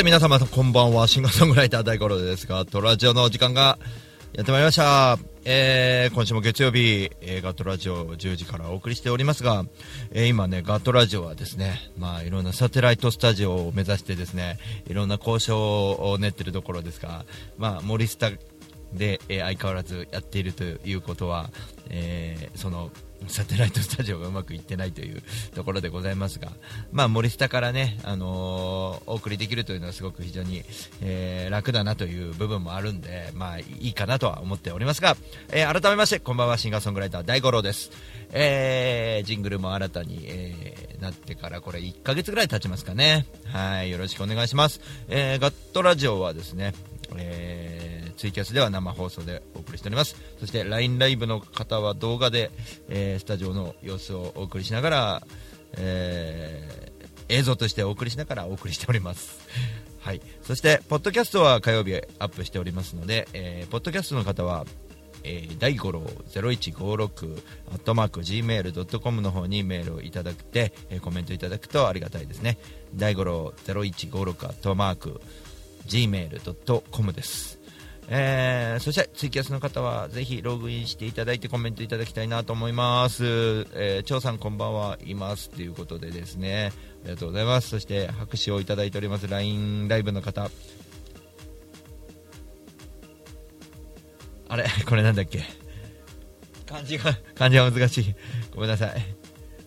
て皆様こんばんは。シンガーソングライター大五郎ですがトラジオの時間がやってまいりました、えー、今週も月曜日、えーガットラジオ10時からお送りしておりますが、えー今ねガットラジオはですねまあいろんなサテライトスタジオを目指してですねいろんな交渉を練ってるところですがまあ森下で、えー相変わらずやっているということは、えーそのサテライトスタジオがうまくいってないというところでございますが、まあ、森下からね、あのーお送りできるというのはすごく非常に、えー楽だなという部分もあるんで、まあ、いいかなとは思っておりますが、えー改めましてこんばんはシンガーソングライター大五郎です、えージングルも新たに、えなってからこれ1ヶ月ぐらい経ちますかね。はいよろしくお願いします、えーガットラジオはですね、えツイキャスでは生放送でお送りしております。そして LINE ライブの方は動画で、えースタジオの様子をお送りしながら、えー映像としてお送りしながらお送りしております。はい。そしてポッドキャストは火曜日アップしておりますので、えーポッドキャストの方はえー、大五郎0156アットマーク Gmail.com の方にメールをいただいて、えーコメントいただくとありがたいですね。大五郎0156アットマーク Gmail.com です。えーそしてツイキャスの方はぜひログインしていただいてコメントいただきたいなと思います、えー、張さんこんばんはいますということでですね。ありがとうございます。そして拍手をいただいております。LINE ライブの方。あれ？これなんだっけ？漢字が。漢字が難しい。ごめんなさい。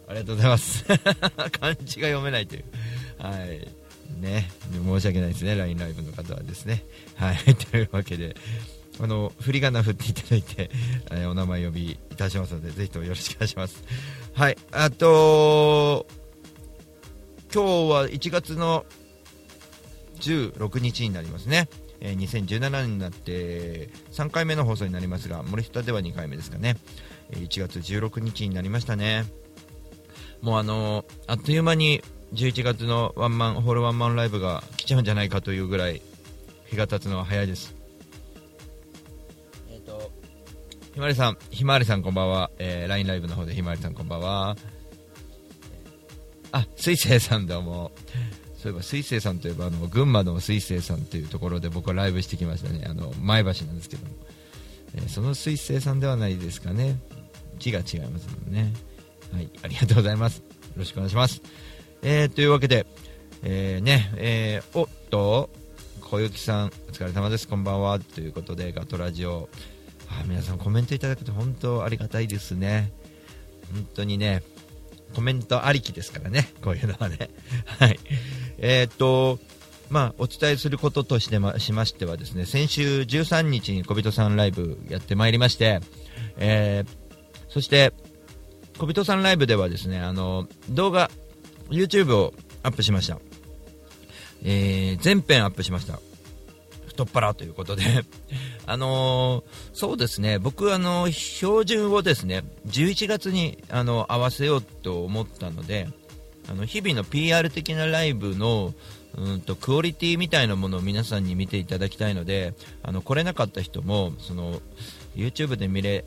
ありがとうございます。漢字が読めないという。はいね申し訳ないですね LINE ライブの方はですね。はい というわけであの振り仮名振っていただいて、えお名前呼びいたしますのでぜひともよろしくお願いします。はいあと今日は1月の16日になりますね、え2017年になって3回目の放送になりますが森下では2回目ですかね、1月16日になりましたね。もうあのあっという間に11月のワンマンホールワンマンライブが来ちゃうんじゃないかというぐらい日が経つのは早いです。えっ、とひまわりさんひまわりさんこんばんは、えー LINE ライブの方でひまわりさんこんばんは。あ水星さんどうも。そういえば水星さんといえばあの群馬の水星さんというところで僕はライブしてきましたね。あの前橋なんですけども、えーその水星さんではないですかね。字が違いますもんね。はいありがとうございます。よろしくお願いしますえー、というわけで、えーねえーおっと小雪さんお疲れ様ですこんばんはということでガトラジオあ皆さんコメントいただくと本当ありがたいですね本当にねコメントありきですからね、こういうのはね。はい。えーっと、まあ、お伝えすることとしてましましてはですね、先週13日に小人さんライブやってまいりまして、えーそして、小人さんライブではですね、あの、動画、YouTube をアップしました。えー全編アップしました。太っ腹ということで、あのーそうですね、僕、あの標準をですね11月にあの合わせようと思ったので、あの日々の PR 的なライブのうんとクオリティみたいなものを皆さんに見ていただきたいので、あの来れなかった人もその YouTube で見れ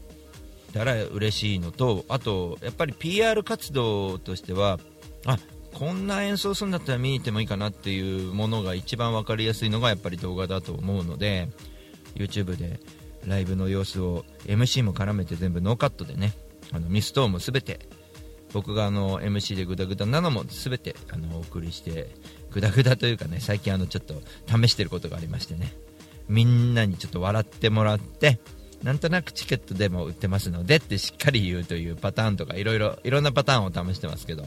たら嬉しいのと、あとやっぱり PR 活動としては、あこんな演奏するんだったら見に行ってもいいかなっていうものが一番分かりやすいのがやっぱり動画だと思うので YouTube でライブの様子を MC も絡めて全部ノーカットでねあのミス等も全て僕があの MC でグダグダなのも全てあのお送りしてグダグダというかね最近あのちょっと試してることがありましてねみんなにちょっと笑ってもらってなんとなくチケットでも売ってますのでってしっかり言うというパターンとかいろいろいろんなパターンを試してますけど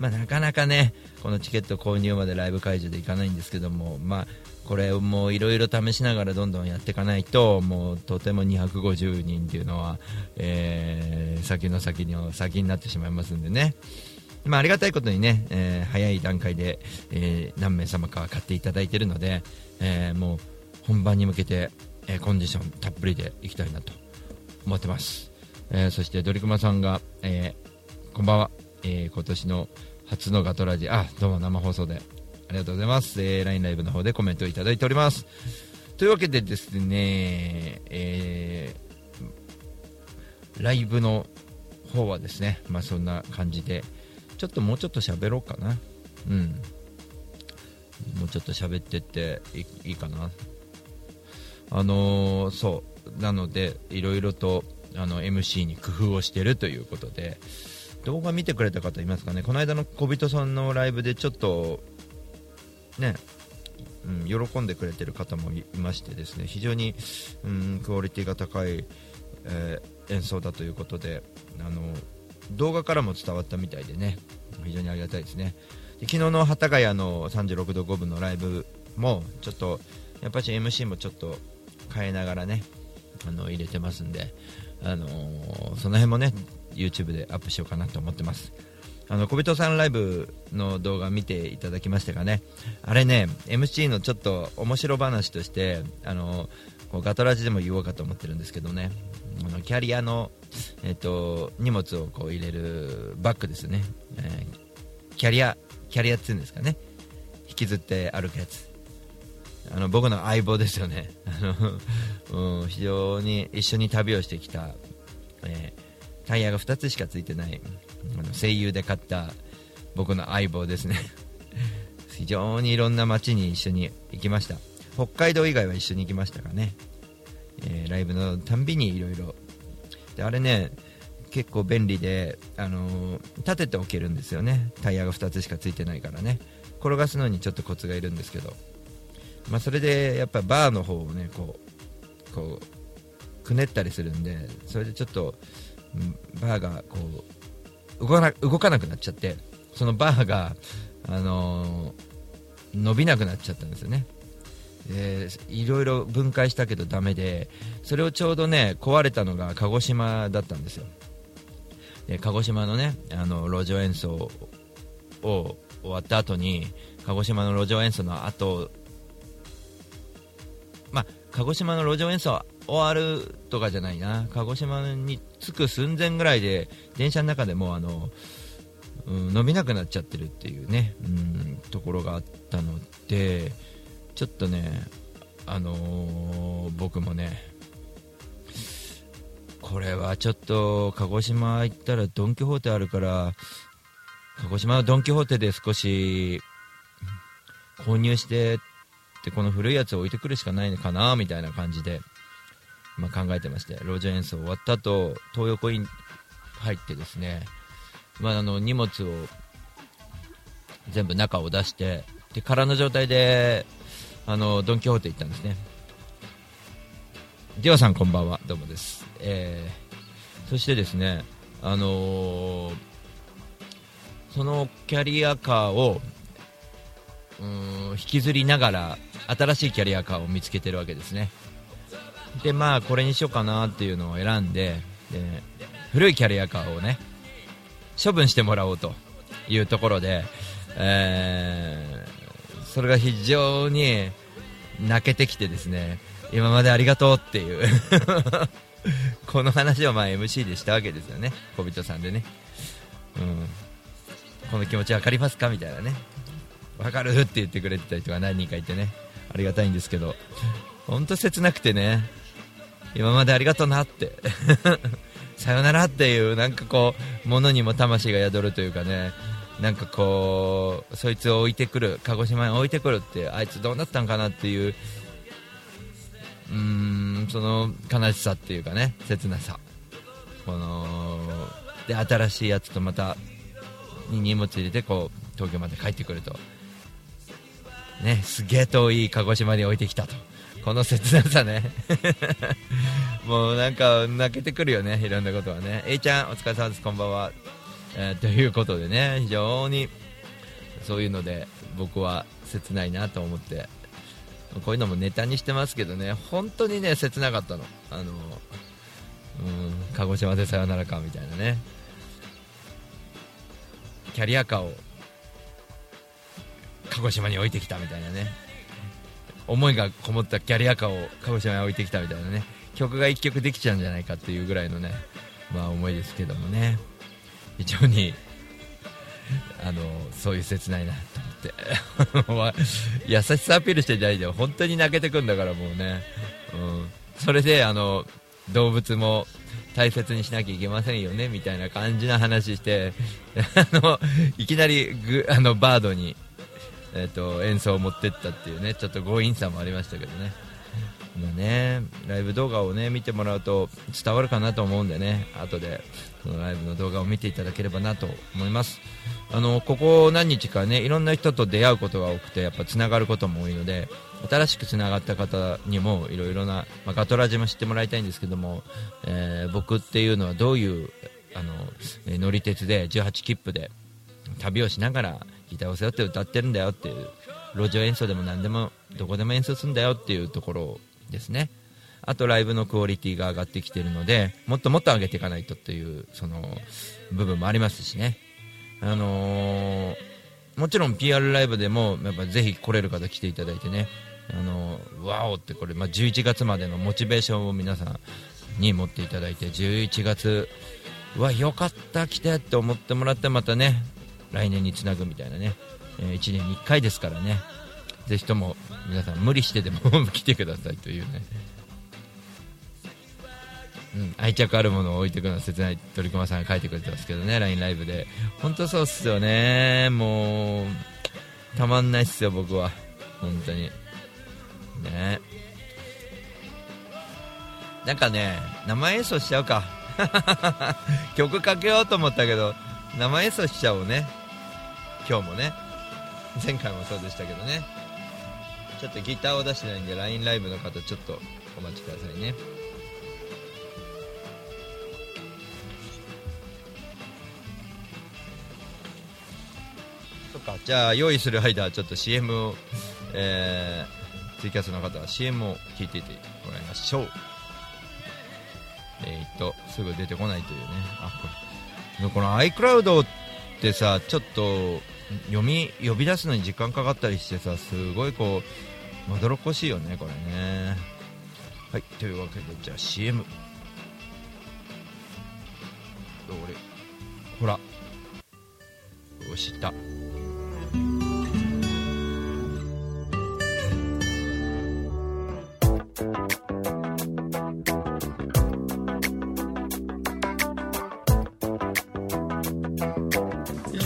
まあ、なかなかねこのチケット購入までライブ会場で行かないんですけども、まあ、これもいろいろ試しながらどんどんやっていかないともうとても250人っていうのは、えー先の先の先になってしまいますんでね、まあ、ありがたいことにね、えー早い段階で、えー何名様か買っていただいているので、えーもう本番に向けて、えコンディションたっぷりでいきたいなと思ってます、えそしてドリクマさんが、えこんばんは、え今年の初のガトラジ。あどうも生放送で。ありがとうございます、えー、LINE ライブの方でコメントをいただいております。というわけでですね、えーライブの方はですね、まあ、そんな感じでちょっともうちょっと喋ろうかな。うん。もうちょっと喋ってっていいいかな。あのーそう。なのでいろいろとあの MC に工夫をしてるということで動画見てくれた方いますかね？この間の小人さんのライブでちょっとね、うん、喜んでくれてる方もいましてですね。非常に、うん、クオリティが高い、えー演奏だということであの動画からも伝わったみたいでね。非常にありがたいですね。で昨日の幡ヶ谷の36度5分のライブもちょっとやっぱり MC もちょっと変えながらねあの入れてますんで、あのーその辺もね YouTube でアップしようかなと思ってます。あの小人さんライブの動画見ていただきましたかね？あれね MC のちょっと面白話としてあのこうガトラジでも言おうかと思ってるんですけどね。あのキャリアの、えっと荷物をこう入れるバッグですね、えーキャリアキャリアっていうんですかね。引きずって歩くやつ。あの僕の相棒ですよね。あの、うん、非常に一緒に旅をしてきた、えータイヤが2つしかついてない。あの声優で買った僕の相棒ですね。非常にいろんな街に一緒に行きました。北海道以外は一緒に行きましたがね、えーライブのたんびにいろいろ。であれね結構便利で、あのー立てておけるんですよね。タイヤが2つしかついてないからね。転がすのにちょっとコツがいるんですけど、まあ、それでやっぱバーの方をねこうこうくねったりするんでそれでちょっとバーがこう動かな動かなくなっちゃってそのバーが、あのー伸びなくなっちゃったんですよね。でいろいろ分解したけどダメでそれをちょうどね壊れたのが鹿児島だったんですよ。で鹿児島のねあの路上演奏を終わった後に鹿児島の路上演奏の後まあ鹿児島の路上演奏終わるとかじゃないな。鹿児島に着く寸前ぐらいで電車の中でもあの、うん、伸びなくなっちゃってるっていうね、うん、ところがあったのでちょっとねあのー僕もねこれはちょっと鹿児島行ったらドン・キホーテあるから鹿児島のドン・キホーテで少し購入してってこの古いやつを置いてくるしかないのかなみたいな感じで、まあ、考えてまして路上演奏終わった後東横イン入ってですね、まあ、あの荷物を全部中を出してで空の状態であのドン・キホーテ行ったんですね。ディオさんこんばんは。どうもです、えーそしてですねあのーそのキャリアカーをうーん引きずりながら新しいキャリアカーを見つけてるわけですね。でまあこれにしようかなっていうのを選んでで古いキャリアカーをね処分してもらおうというところで、えーそれが非常に泣けてきてですね今までありがとうっていう この話をまあ MC でしたわけですよね小人さんでね、うん、この気持ち分かりますかみたいなね。分かるって言ってくれてた人が何人かいてねありがたいんですけど本当切なくてね今までありがとうなって。さよならっていうなんかこう物にも魂が宿るというかね。なんかこうそいつを置いてくる鹿児島に置いてくるってあいつどうなったんかなっていう。うーんその悲しさっていうかね切なさ。こので新しいやつとまたに荷物入れてこう東京まで帰ってくると。ねすげえ遠い鹿児島に置いてきたと。この切なさね。もうなんか泣けてくるよねいろんなことはね。A ちゃんお疲れ様ですこんばんは、えーということでね非常にそういうので僕は切ないなと思って。こういうのもネタにしてますけどね本当にね切なかったの。あのうん鹿児島でさよならかみたいなね。キャリアカーを鹿児島に置いてきたみたいなね。思いがこもったキャリアカーを鹿児島に置いてきたみたいなね。曲が1曲できちゃうんじゃないかっていうぐらいのね、まあ、思いですけどもね。非常にあのそういう切ないなと思って。優しさアピールしてんじゃないで本当に泣けてくんだからもうね、うん、それであの動物も大切にしなきゃいけませんよねみたいな感じの話して。あのいきなりグあのバードに、えーと、演奏を持ってったっていうねちょっと強引さもありましたけどね。まあね、ライブ動画をね見てもらうと伝わるかなと思うんでね後でそのライブの動画を見ていただければなと思いますあのここ何日かねいろんな人と出会うことが多くてやっぱつながることも多いので新しくつながった方にもいろいろな、まあ、ガトラジも知ってもらいたいんですけども、えー、僕っていうのはどういうあの乗り鉄で18切符で旅をしながらギターを背負って歌ってるんだよっていう路上演奏でも何でもどこでも演奏するんだよっていうところですね。あとライブのクオリティが上がってきてるのでもっともっと上げていかないとっていうその部分もありますしね。あのー、もちろん PR ライブでもやっぱぜひ来れる方来ていただいてね。あのワオってこれ、まあ、11月までのモチベーションを皆さんに持っていただいて11月わよかった来てって思ってもらってまたね来年につなぐみたいなね、えー、1年に1回ですからね。ぜひとも皆さん無理してでも来てくださいというね、うん、愛着あるものを置いていくのは切ない鳥熊さんが書いてくれてますけどね。LINE ライブで。本当そうっすよね。もうたまんないっすよ僕は。本当に。ね。なんかね生演奏しちゃうか。曲かけようと思ったけど生演奏しちゃおうね。今日もね前回もそうでしたけどね。ちょっとギターを出してないんで LINE ライブの方ちょっとお待ちくださいね。そっか。じゃあ用意する間ちょっと CM をえーツイキャスの方は CM を聞いていてもらいましょう。えー、っとすぐ出てこないというね。あこれ。この iCloud ってさちょっと読み呼び出すのに時間かかったりしてさすごいこうまどろっこしいよねこれね。はいというわけでじゃあ CM 俺。ほら。押した。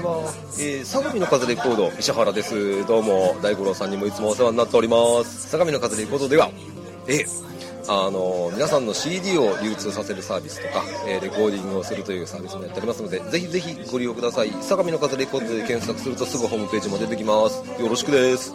ちは、えー、相模の風レコード石原です。どうも大五郎さんにもいつもお世話になっております。相模の風レコードではえー、あの皆さんの CD を流通させるサービスとか、えー、レコーディングをするというサービスもやっておりますのでぜひぜひご利用ください。相模の風レコードで検索するとすぐホームページも出てきます。よろしくです。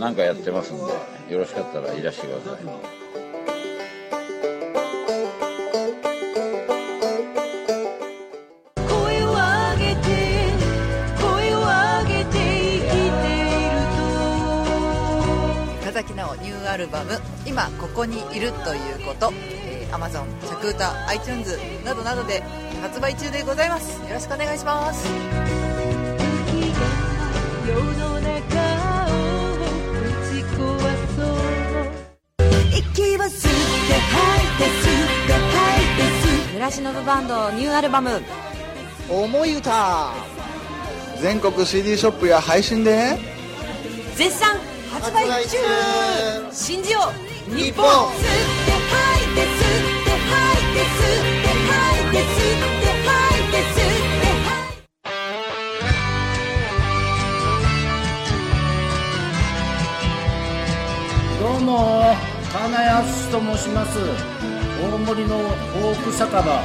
何かやってますんでよろしかったらいらしてください。声を上げて声を上げて生きていると。深崎奈緒ニューアルバム「今ここにいるということ」えー Amazon 着歌 iTunes などなどで発売中でございます。よろしくお願いしますいて吸村忍バンドニューアルバム「思い歌」全国 CD ショップや配信で。絶賛発売中。信じよう日本。吸って吐いて吸って吐いて吸って吐いて吸って吐いて吸って吐いてどうも金安と申します大森のフォーク酒場。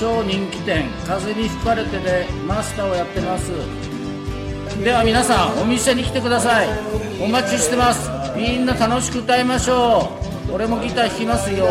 超人気店。風に吹かれてでマスターをやってます。では皆さんお店に来てください。お待ちしてます。みんな楽しく歌いましょう。俺もギター弾きますよ。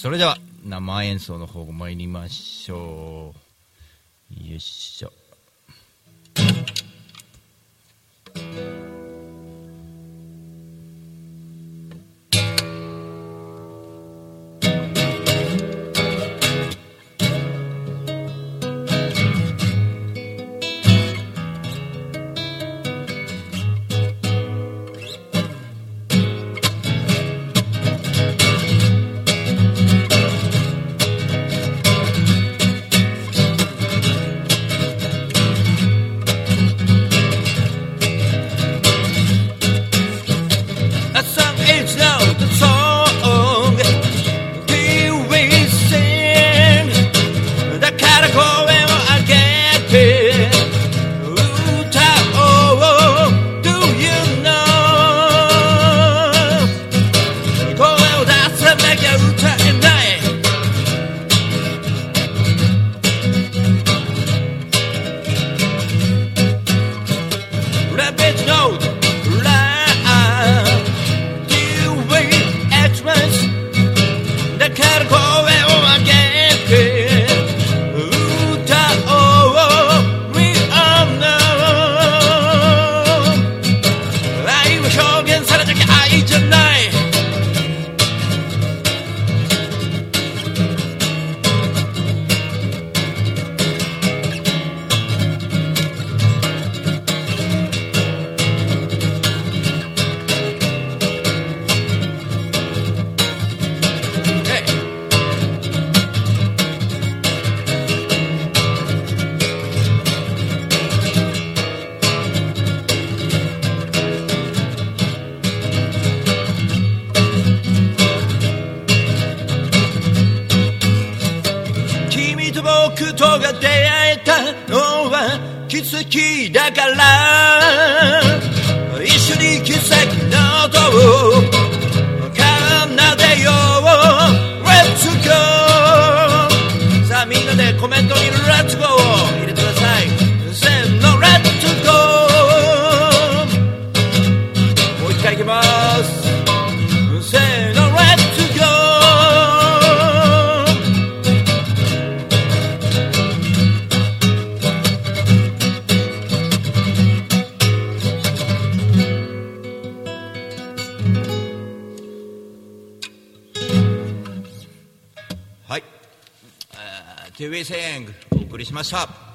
それでは生演奏の方参りましょう。よいしょ。きだから。お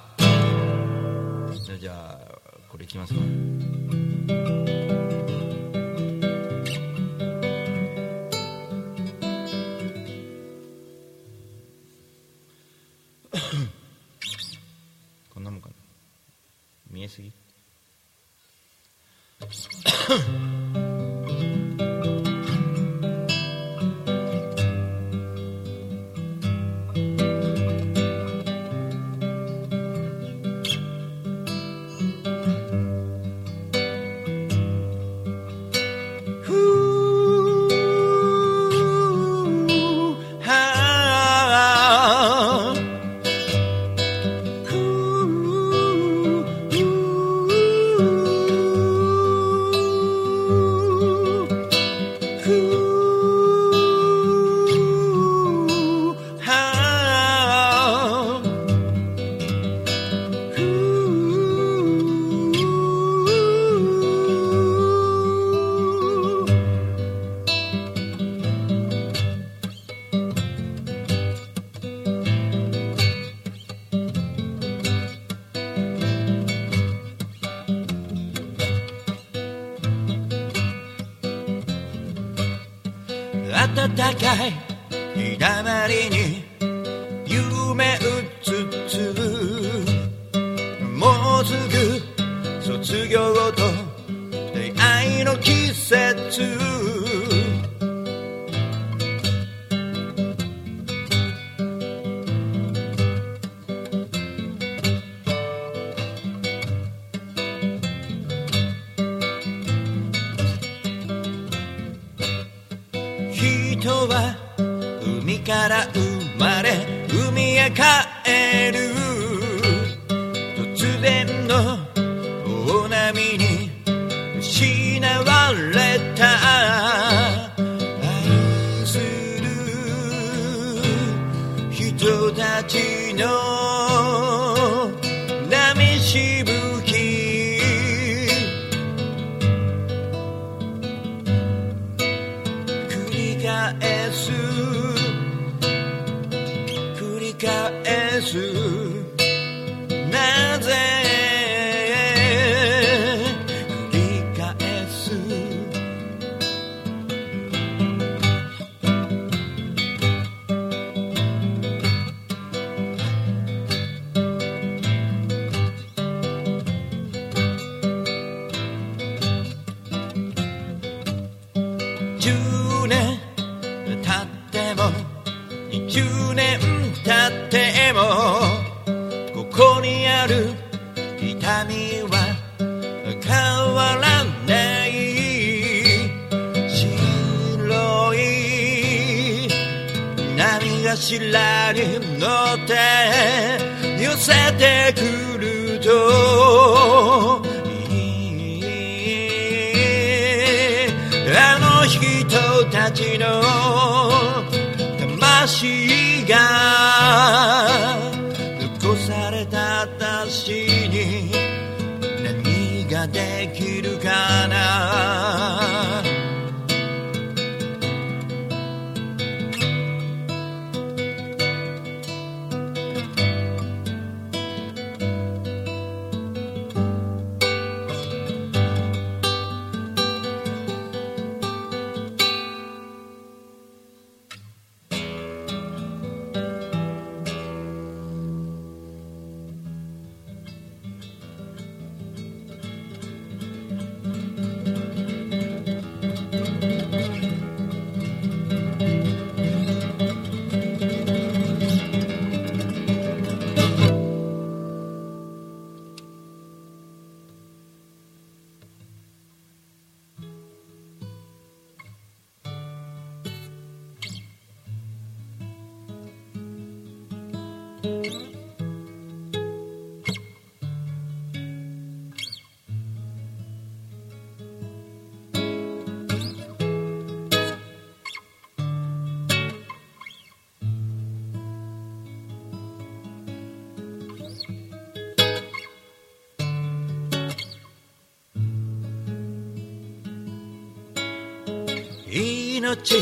命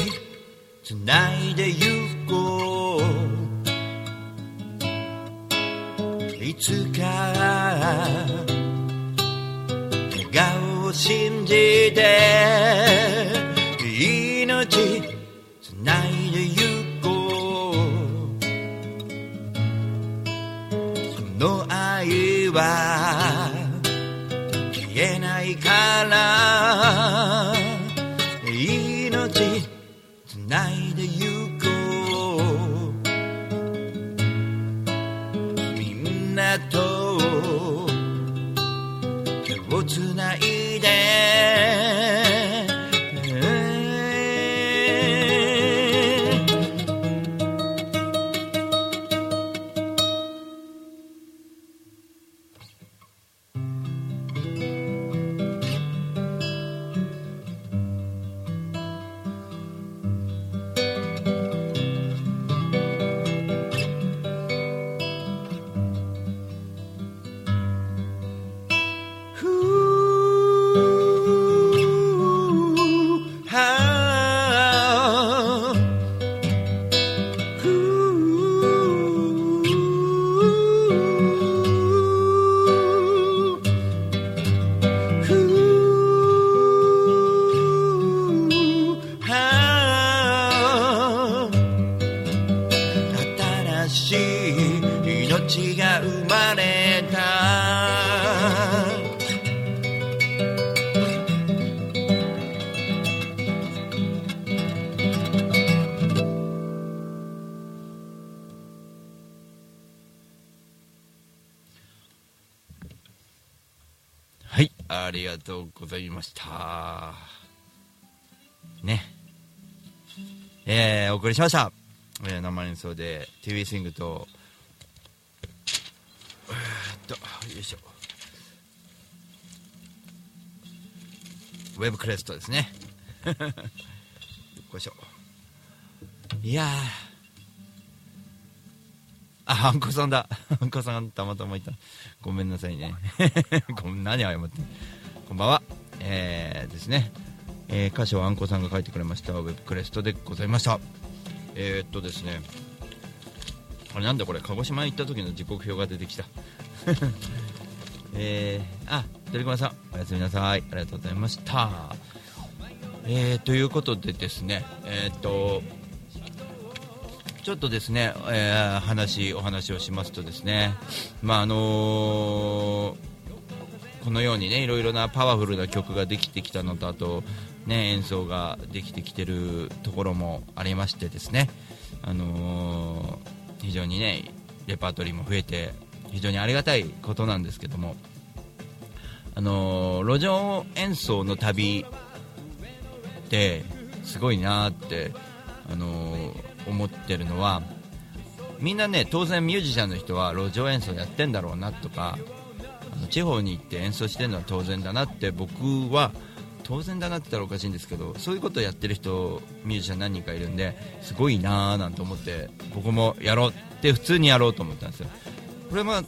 つないでゆつかました。ね。えー、お送りしました。えー、生演奏で TV スイングと、えーっと、よいしょ。ウェブクレストですね。よいしょ。いやー。あ、ハンコさんだ。ハンコさんたまたまいた。ごめんなさいね。ごめん、何謝ってんこんばんは。えー、ですね。えー歌詞をあんこさんが書いてくれましたウェブクレストでございました。えー、っとですね。あれなんだこれ、鹿児島行った時の時刻表が出てきた。えー、あ、鳥熊さん、おやすみなさい。ありがとうございました。えー、ということでですね、えー、っと、ちょっとですね、えー話、お話をしますとですね、まああのーこのようにね、いろいろなパワフルな曲ができてきたのと、あと、ね、演奏ができてきてるところもありましてですね、あのー非常にね、レパートリーも増えて、非常にありがたいことなんですけども、あのー路上演奏の旅ってすごいなって、あのー思ってるのはみんなね当然ミュージシャンの人は路上演奏やってんだろうなとか地方に行って演奏してるのは当然だなって僕は当然だなって言ったらおかしいんですけどそういうことをやってる人ミュージシャン何人かいるんですごいなーなんて思って僕もやろうって普通にやろうと思ったんですよ。これは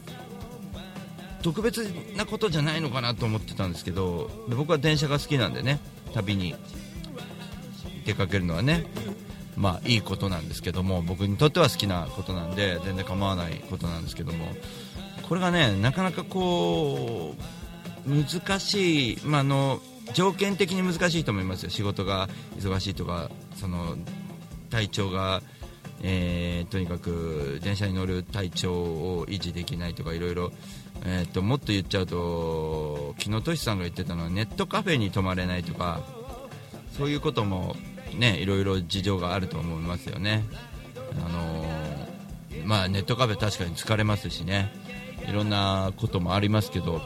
特別なことじゃないのかなと思ってたんですけど僕は電車が好きなんでね旅に出かけるのはねまあいいことなんですけども僕にとっては好きなことなんで全然構わないことなんですけどもこれがねなかなかこう難しい、まあ、の条件的に難しいと思いますよ仕事が忙しいとかその体調が、えーとにかく電車に乗る体調を維持できないとかいろいろえーともっと言っちゃうと昨日トシさんが言ってたのはネットカフェに泊まれないとかそういうこともねいろいろ事情があると思いますよね。あのーまあネットカフェ確かに疲れますしねいろんなこともありますけど、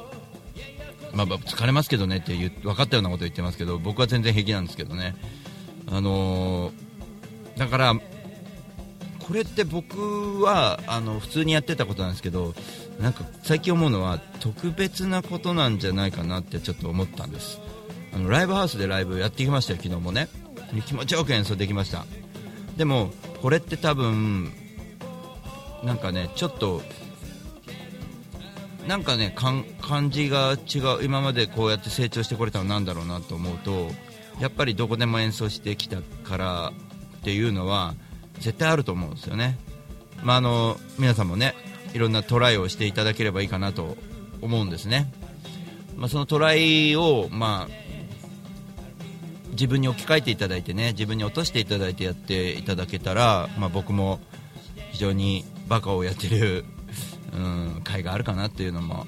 まあ、疲れますけどねって言分かったようなこと言ってますけど僕は全然平気なんですけどね。あのーだからこれって僕はあの普通にやってたことなんですけどなんか最近思うのは特別なことなんじゃないかなってちょっと思ったんです。あのライブハウスでライブやってきましたよ昨日もね。気持ちよく演奏できました。でもこれって多分なんかねちょっとなんかねかん感じが違う今までこうやって成長してこれたのなんだろうなと思うとやっぱりどこでも演奏してきたからっていうのは絶対あると思うんですよね、まあ、あの皆さんもねいろんなトライをしていただければいいかなと思うんですね、まあ、そのトライを、まあ、自分に置き換えていただいてね自分に落としていただいてやっていただけたら、まあ、僕も非常にバカをやってる、うん、回があるかなっていうのも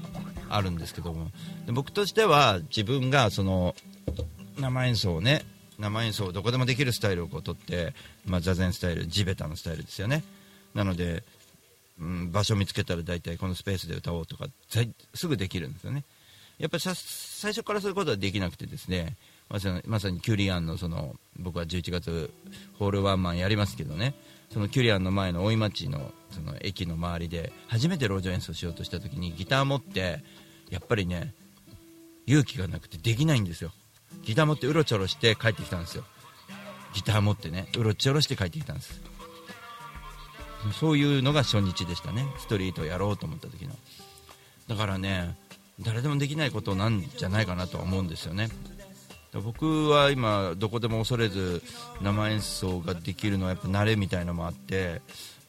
あるんですけども。で僕としては自分がその生演奏をね生演奏をどこでもできるスタイルをこう取って、まあ、座禅スタイル地べたのスタイルですよね。なので、うん、場所見つけたら大体このスペースで歌おうとかすぐできるんですよね。やっぱり最初からそういうことはできなくてですね。まさにまさにキュリアンのその僕は11月ホールワンマンやりますけどね。そのキュリアンの前の大井町のその駅の周りで初めて路上演奏しようとした時にギター持ってやっぱりね勇気がなくてできないんですよ。ギター持ってうろちょろして帰ってきたんですよ。ギター持ってねうろちょろして帰ってきたんです。そういうのが初日でしたね。ストリートをやろうと思った時の。だからね誰でもできないことなんじゃないかなとは思うんですよね。僕は今どこでも恐れず生演奏ができるのはやっぱ慣れみたいのもあって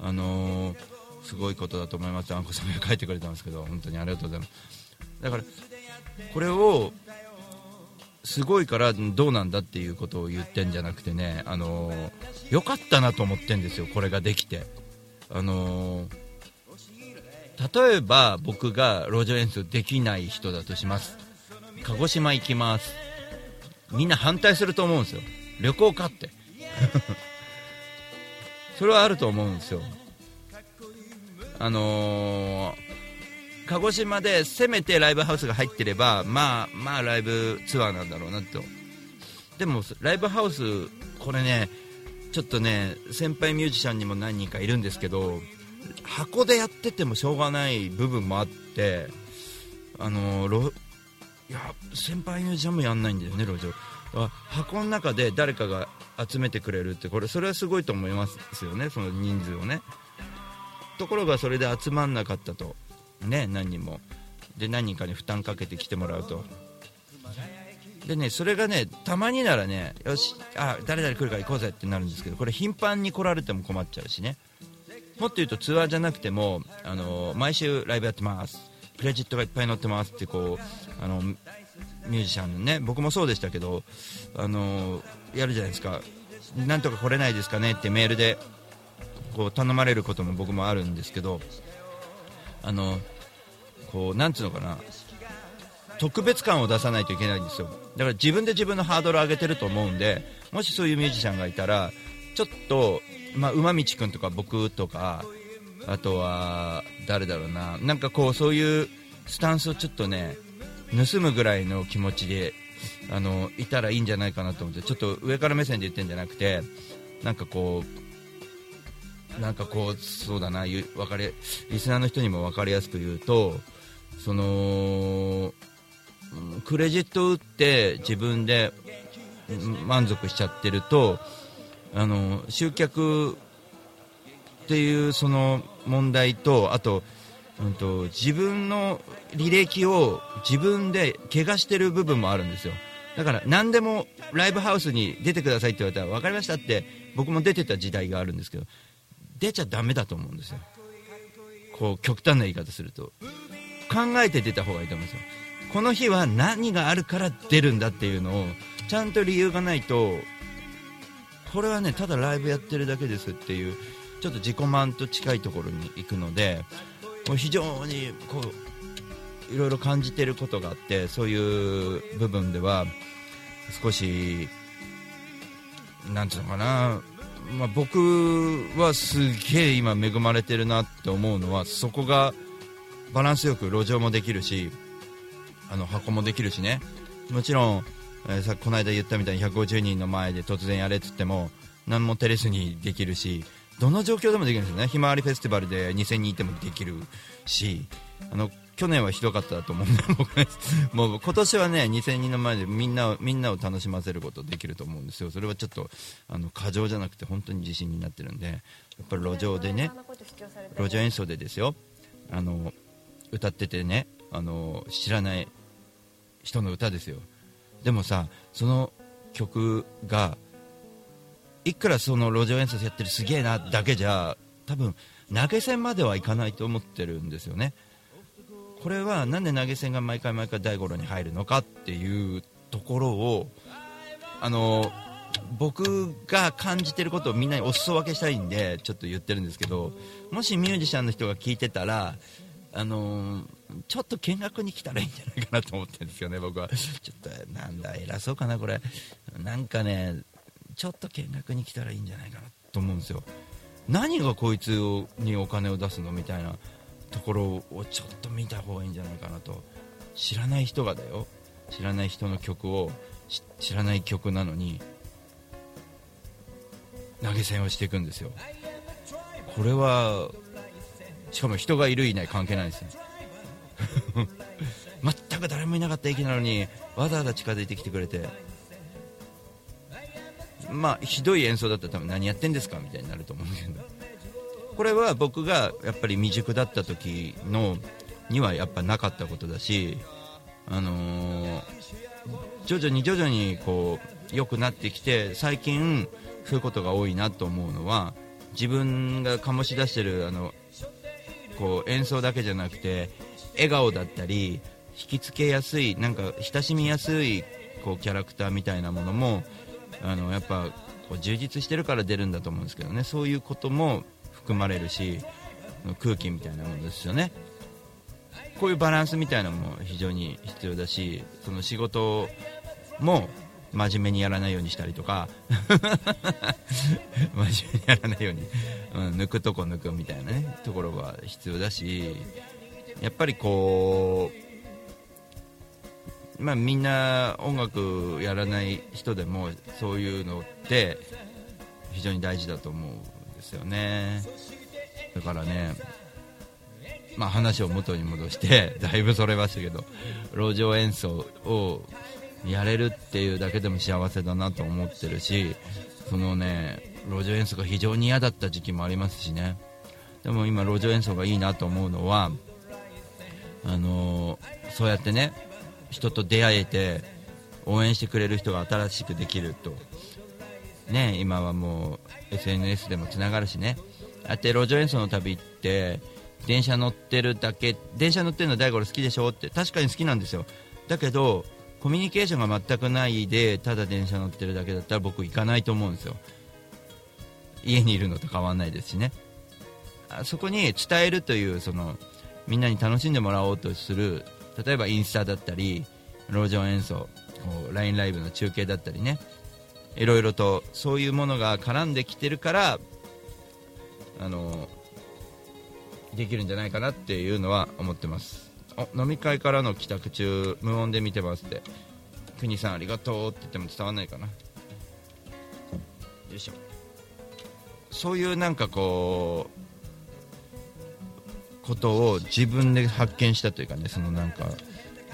あのーすごいことだと思います。あんこさんが書いてくれたんですけど本当にありがとうございます。だからこれをすごいからどうなんだっていうことを言ってんじゃなくてねあのー良かったなと思ってんですよこれができて。あのー例えば僕が路上演奏できない人だとします。鹿児島行きます。みんな反対すると思うんですよ。旅行かって。それはあると思うんですよ。あのー鹿児島でせめてライブハウスが入ってればまあまあライブツアーなんだろうなと。でもライブハウスこれねちょっとね先輩ミュージシャンにも何人かいるんですけど箱でやっててもしょうがない部分もあってあのロいや先輩ミュージシャンもやんないんだよね路上。箱の中で誰かが集めてくれるってこれそれはすごいと思いますよねその人数をね。ところがそれで集まんなかったと。ね何人も。で何人かに負担かけて来てもらうと。でねそれがねたまにならねよしあ誰々来るから行こうぜってなるんですけどこれ頻繁に来られても困っちゃうしね。もっと言うとツアーじゃなくても、あの毎週ライブやってます。クレジットがいっぱい載ってますってこうあのミュージシャンのね僕もそうでしたけど、あのやるじゃないですか。なんとか来れないですかねってメールでこう頼まれることも僕もあるんですけどあのこうなんつうのかな。特別感を出さないといけないんですよ。だから自分で自分のハードルを上げてると思うんでもしそういうミュージシャンがいたらちょっと、まあ、馬道くんとか僕とかあとは誰だろうな。なんかこうそういうスタンスをちょっとね盗むぐらいの気持ちであのいたらいいんじゃないかなと思ってちょっと上から目線で言ってるんじゃなくてなんかこうなんかこうそうだなゆわかりリスナーの人にも分かりやすく言うとそのクレジット打って自分で満足しちゃってるとあの集客っていうその問題とあと,、うん、と自分の履歴を自分で怪我してる部分もあるんですよ。だから何でもライブハウスに出てくださいって言われたら分かりましたって僕も出てた時代があるんですけど出ちゃダメだと思うんですよ。こう極端な言い方すると。考えて出た方がいいと思うんですよ。この日は何があるから出るんだっていうのをちゃんと理由がないとこれはねただライブやってるだけですっていうちょっと自己満と近いところに行くのでこう非常にこういろいろ感じてることがあってそういう部分では少しなんていうのかな、まあ、僕はすげえ今恵まれてるなって思うのはそこがバランスよく路上もできるしあの箱もできるしね。もちろん、えーさこの間言ったみたいに150人の前で突然やれっつっても何も照れずにできるしどの状況でもできるんですよね。ひまわりフェスティバルで2000人いてもできるしあの去年はひどかったと思うんで もう今年はね2000人の前でみんなをみんなを楽しませることできると思うんですよ。それはちょっとあの過剰じゃなくて本当に自信になってるんでやっぱり路上でね路上演奏でですよ。あの歌っててねあの知らない人の歌ですよ。でもさその曲がいくらその路上演奏やってるすげえなだけじゃ多分投げ銭まではいかないと思ってるんですよね。これはなんで投げ銭が毎回毎回大五郎に入るのかっていうところをあの僕が感じてることをみんなにお裾分けしたいんでちょっと言ってるんですけどもしミュージシャンの人が聞いてたらあのちょっと見学に来たらいいんじゃないかなと思ってるんですよね僕は。ちょっとなんだ偉そうかなこれ。なんかねちょっと見学に来たらいいんじゃないかなと思うんですよ何がこいつにお金を出すのみたいなところをちょっと見た方がいいんじゃないかなと知らない人がだよ知らない人の曲を知らない曲なのに投げ銭をしていくんですよこれはしかも人がいるいない関係ないですね全く誰もいなかった駅なのにわざわざ近づいてきてくれてまあひどい演奏だったら多分何やってんですかみたいになると思うけど。これは僕がやっぱり未熟だった時のにはやっぱなかったことだしあのー徐々に徐々にこう良くなってきて最近そういうことが多いなと思うのは自分が醸し出してるあのこう演奏だけじゃなくて笑顔だったり引きつけやすいなんか親しみやすいこうキャラクターみたいなものもあのやっぱこう充実してるから出るんだと思うんですけどね。そういうことも含まれるし空気みたいなものですよね。こういうバランスみたいなのも非常に必要だしその仕事も真面目にやらないようにしたりとか 真面目にやらないように、うん、抜くとこ抜くみたいなねところが必要だしやっぱりこうまあみんな音楽やらない人でもそういうのって非常に大事だと思うんですよね。だからねまあ、話を元に戻して だいぶそれましたけど路上演奏をやれるっていうだけでも幸せだなと思ってるしそのね路上演奏が非常に嫌だった時期もありますしね。でも今路上演奏がいいなと思うのはあのーそうやってね人と出会えて応援してくれる人が新しくできると。ね今はもう SNS でもつながるしね。あって路上演奏の旅って電車乗ってるだけ電車乗ってるの大五郎好きでしょって確かに好きなんですよ。だけどコミュニケーションが全くないでただ電車乗ってるだけだったら僕行かないと思うんですよ。家にいるのと変わらないですしね。あそこに伝えるというそのみんなに楽しんでもらおうとする例えばインスタだったり路上演奏 LINE ライブの中継だったりね。いろいろとそういうものが絡んできてるからあのできるんじゃないかなっていうのは思ってます。あ飲み会からの帰宅中無音で見てますって。国さんありがとうって言っても伝わんないかな。よいしょ。そういうなんかこうことを自分で発見したというかねそのなんか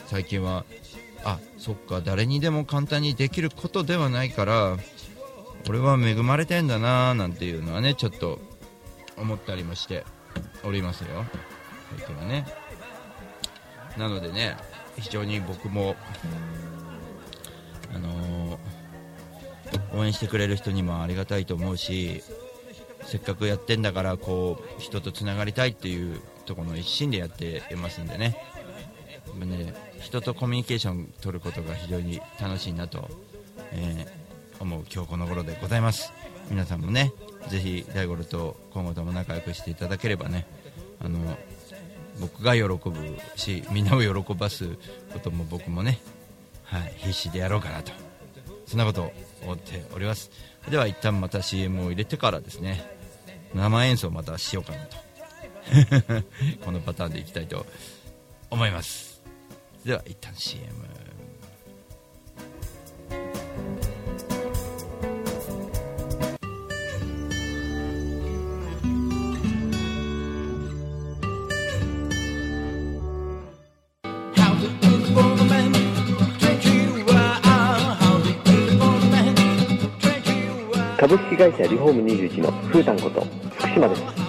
最近はあそっか誰にでも簡単にできることではないから俺は恵まれてんだなーなんていうのはねちょっと思ったりもしておりますよ。最近はね。なのでね非常に僕もあのー応援してくれる人にもありがたいと思うしせっかくやってんだからこう人とつながりたいっていうとこの一心でやっていますんでね。ね人とコミュニケーション取ることが非常に楽しいなと、えー思う今日この頃でございます。皆さんもねぜひ大五郎と今後とも仲良くしていただければねあの僕が喜ぶしみんなを喜ばすことも僕もね、はい、必死でやろうかなと。そんなことを思っております。では一旦また CM を入れてからですね生演奏またしようかなと。このパターンでいきたいと思います。では一旦 CM 株式会社リフォーム21のふうたんこと福島です。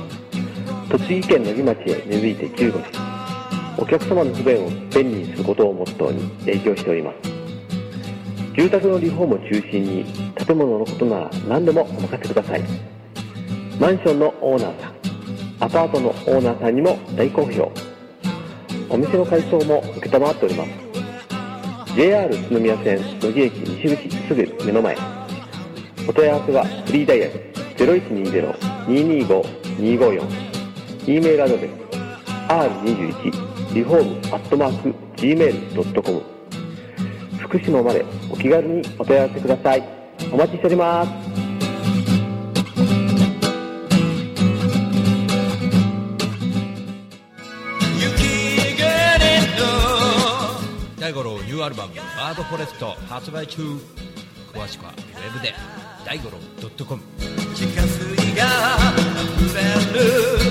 栃木県野木町へ根付いて15年お客様の不便を便利にすることをモットーに営業しております。住宅のリフォームを中心に建物のことなら何でもお任せください。マンションのオーナーさんアパートのオーナーさんにも大好評。お店の改装も承っております。JR 宇都宮線野木駅西口すぐ目の前。お問い合わせはフリーダイヤル0120-225-254 E メールアドレス。R21 リフォームアットマーク Gmail.com 福島までお気軽にお問い合わせください。お待ちしております。大五郎ニューアルバム「バードフォレスト」発売中。詳しくはウェブで。大五郎 .com 地下水が溢れる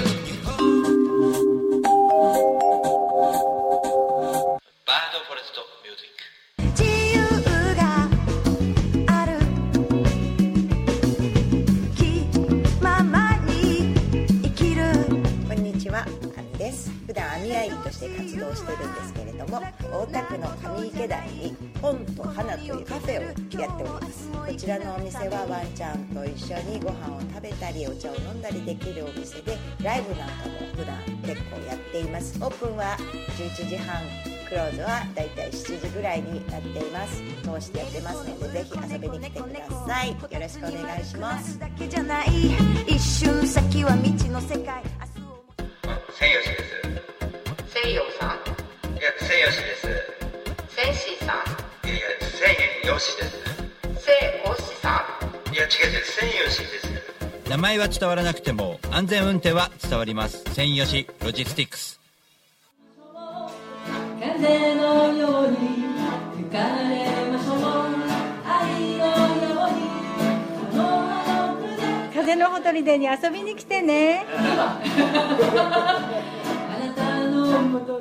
してるんですけれども、大田区の上池台に本と花というカフェをやっております。こちらのお店はワンちゃんと一緒にご飯を食べたり、お茶を飲んだりできるお店で、ライブなんかも普段結構やっています。オープンは11時半、クローズはだいたい7時ぐらいになっています。通してやってますので、ぜひ遊びに来てください。よろしくお願いします。一瞬先は未知の世界千吉です西洋さんいや千吉です。センシーさん。いやいや千吉です。セイオシさいや違う違う千吉です。名前は伝わらなくても安全運転は伝わります。専用しロジスティックス。風のように吹かれましょう。愛のようにこの葉の筆風のほとりでに遊びに来てね。あなたのもと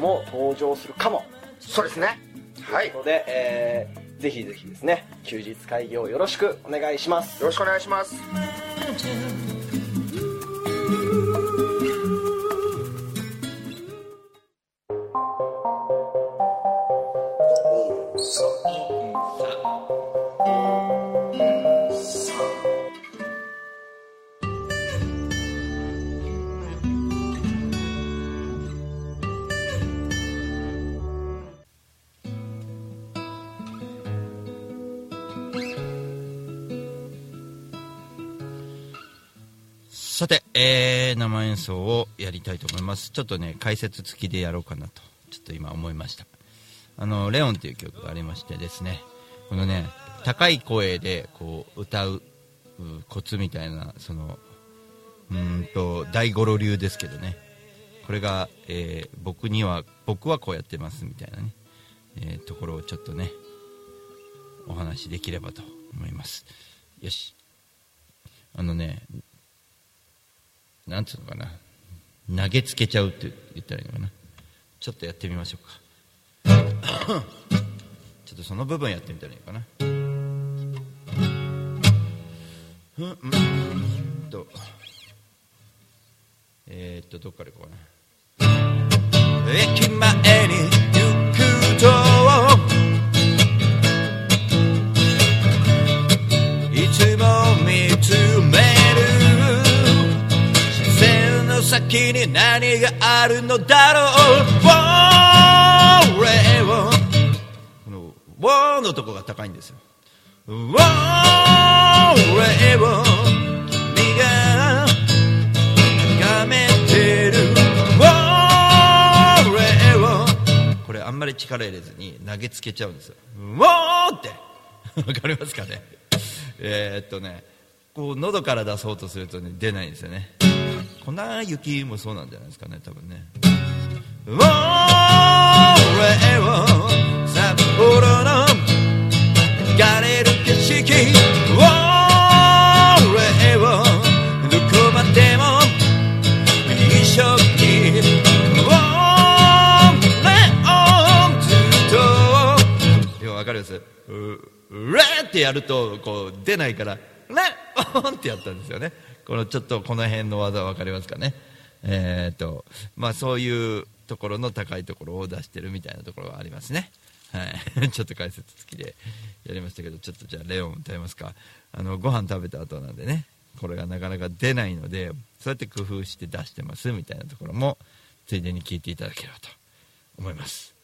も登場するかも、そうですね。はい。ということで、えーぜひぜひですね休日会議をよろしくお願いします。よろしくお願いしますさて、えー、生演奏をやりたいと思います。ちょっとね解説付きでやろうかなとちょっと今思いました。あの「レオン」っていう曲がありましてですねこのね高い声でこう歌うコツみたいなそのうんと大五郎流ですけどね。これが、えー僕には僕はこうやってますみたいなね、えーところをちょっとねお話できればと思います。よし。あのねなんつうのかな。投げつけちゃうって言ったらいいのかな。ちょっとやってみましょうか。ちょっとその部分やってみたらいいのかな。うんうんと。えー、っとどっからいこうかな。駅前に先に何があるのだろう俺をこの「ウォー」のとこが高いんですよ「俺を君が眺めてる」「俺をこれあんまり力入れずに投げつけちゃうんですよ「ウォー」って。わかりますかね。えーっとね。こう喉から出そうとするとね出ないんですよね。粉雪もそうなんじゃないですかね多分ね。俺を札幌の流れる景色。俺をどこまでも一緒に。俺をずっと。わかります。うれってやるとこう出ないから「ーンってやったんですよね。このちょっとこの辺の技分かりますかね。えー、っとまあそういうところの高いところを出してるみたいなところがありますね。はい、ちょっと解説付きでやりましたけどちょっとじゃあレオン歌いますか。あのご飯食べた後なんでね。これがなかなか出ないのでそうやって工夫して出してますみたいなところもついでに聞いていただければと思います。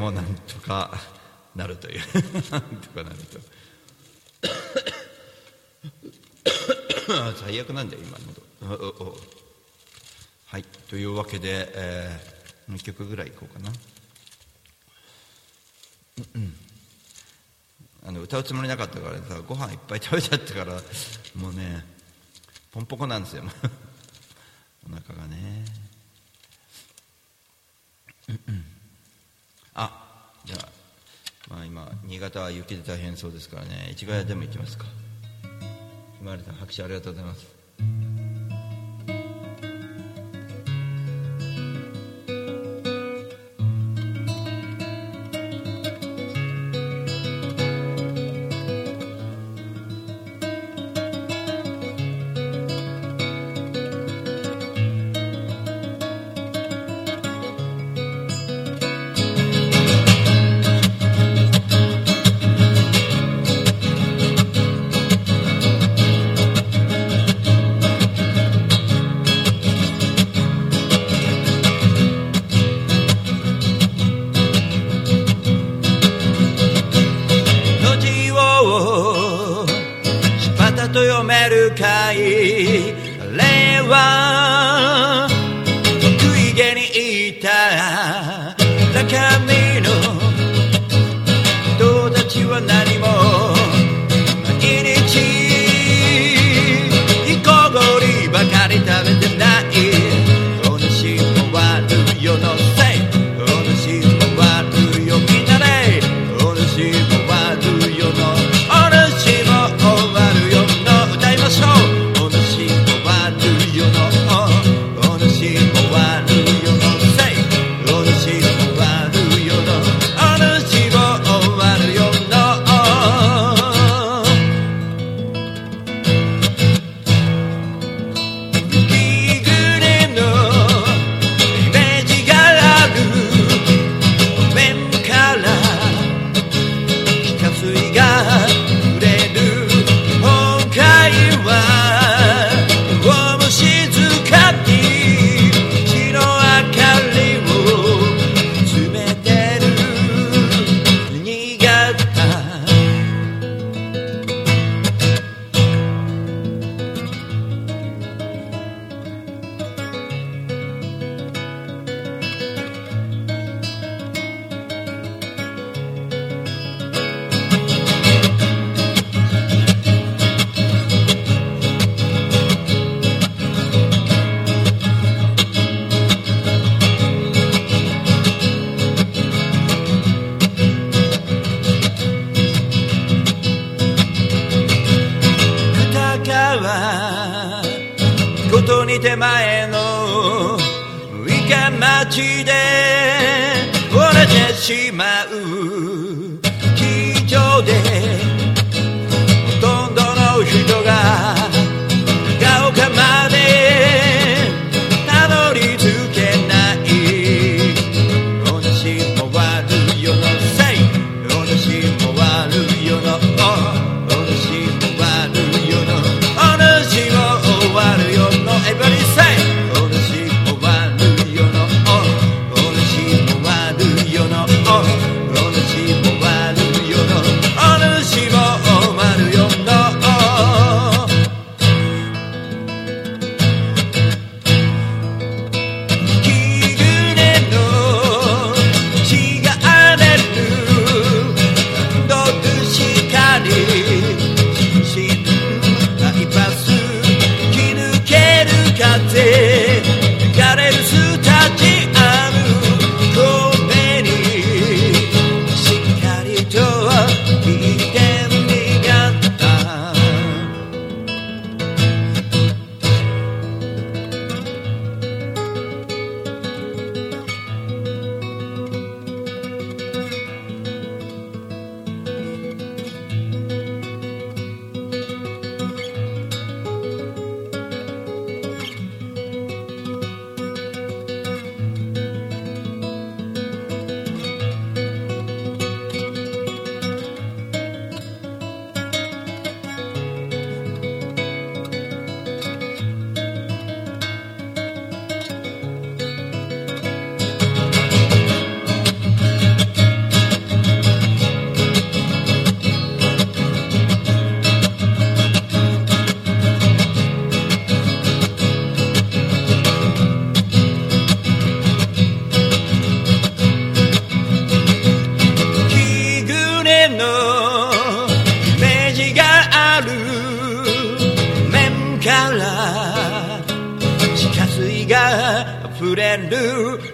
もなんとかなるという。なんとかなると。最悪なんだよ今のとはい。というわけで、えー、2曲ぐらいいこうかな、うん、あの歌うつもりなかったからさご飯いっぱい食べちゃったからもうねポンポコなんですよ。お腹がね。うんうん。あじゃあ,、まあ今新潟は雪で大変そうですからね。市ヶ谷でも行きますか。生まさん拍手ありがとうございます。لك من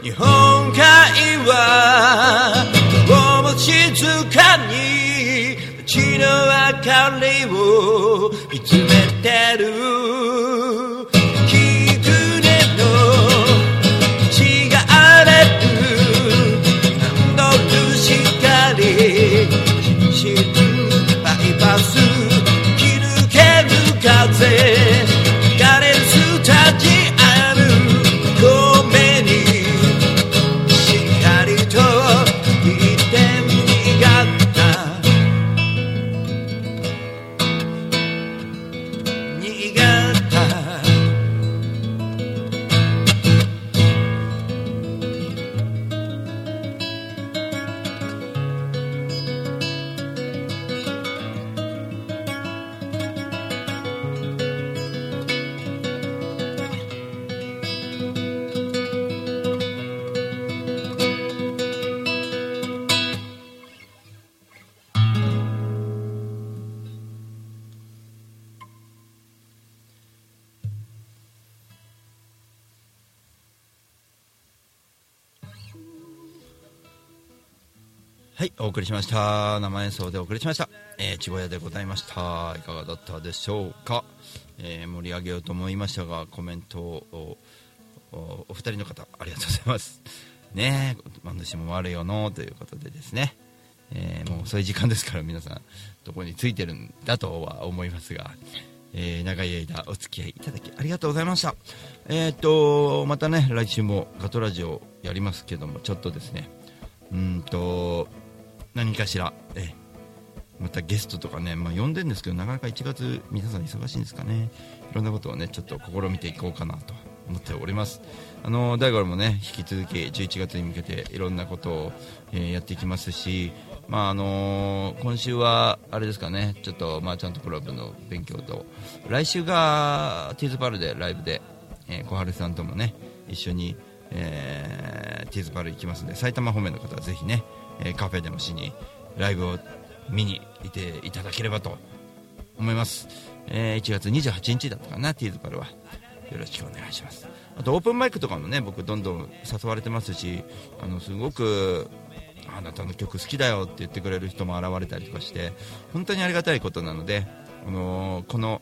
日本海はどうも静かに街の明かりを見つめてる。ました。生演奏でお送りしました。えー、ちごやでございました。いかがだったでしょうか。えー盛り上げようと思いましたが、コメントをおお二人の方、ありがとうございます。ねえ、私も悪いよのということでですね。えーもう遅い時間ですから皆さん、どこについてるんだとは思いますが、えー長い間お付き合いいただきありがとうございました。えーっと、またね、来週もガトラジオやりますけども、ちょっとですね、うんと、何かしら、えまたゲストとかね、まあ、呼んでるんですけどなかなか1月皆さん忙しいんですかね。いろんなことをねちょっと試みていこうかなと思っております。あの大五郎もね引き続き11月に向けていろんなことを、えーやっていきますしまああのー今週はあれですかねちょっとマーチャントクラブの勉強と来週がティーズパルでライブで、えー小春さんともね一緒に、えーティーズパル行きますんで埼玉方面の方はぜひね、えカフェでもしにライブを見にいていただければと思います、えー1月28日だったかなティーズパルは。よろしくお願いします。あとオープンマイクとかもね僕どんどん誘われてますしあのすごくあなたの曲好きだよって言ってくれる人も現れたりとかして本当にありがたいことなので、あのーこの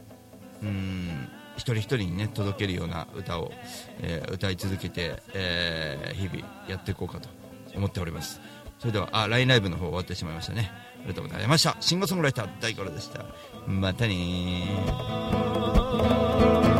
うん一人一人にね届けるような歌を、えー歌い続けて、えー日々やっていこうかと思っております。それではあラインライブの方終わってしまいましたね。ありがとうございました。シンガーソングライター大五郎でした。またねー。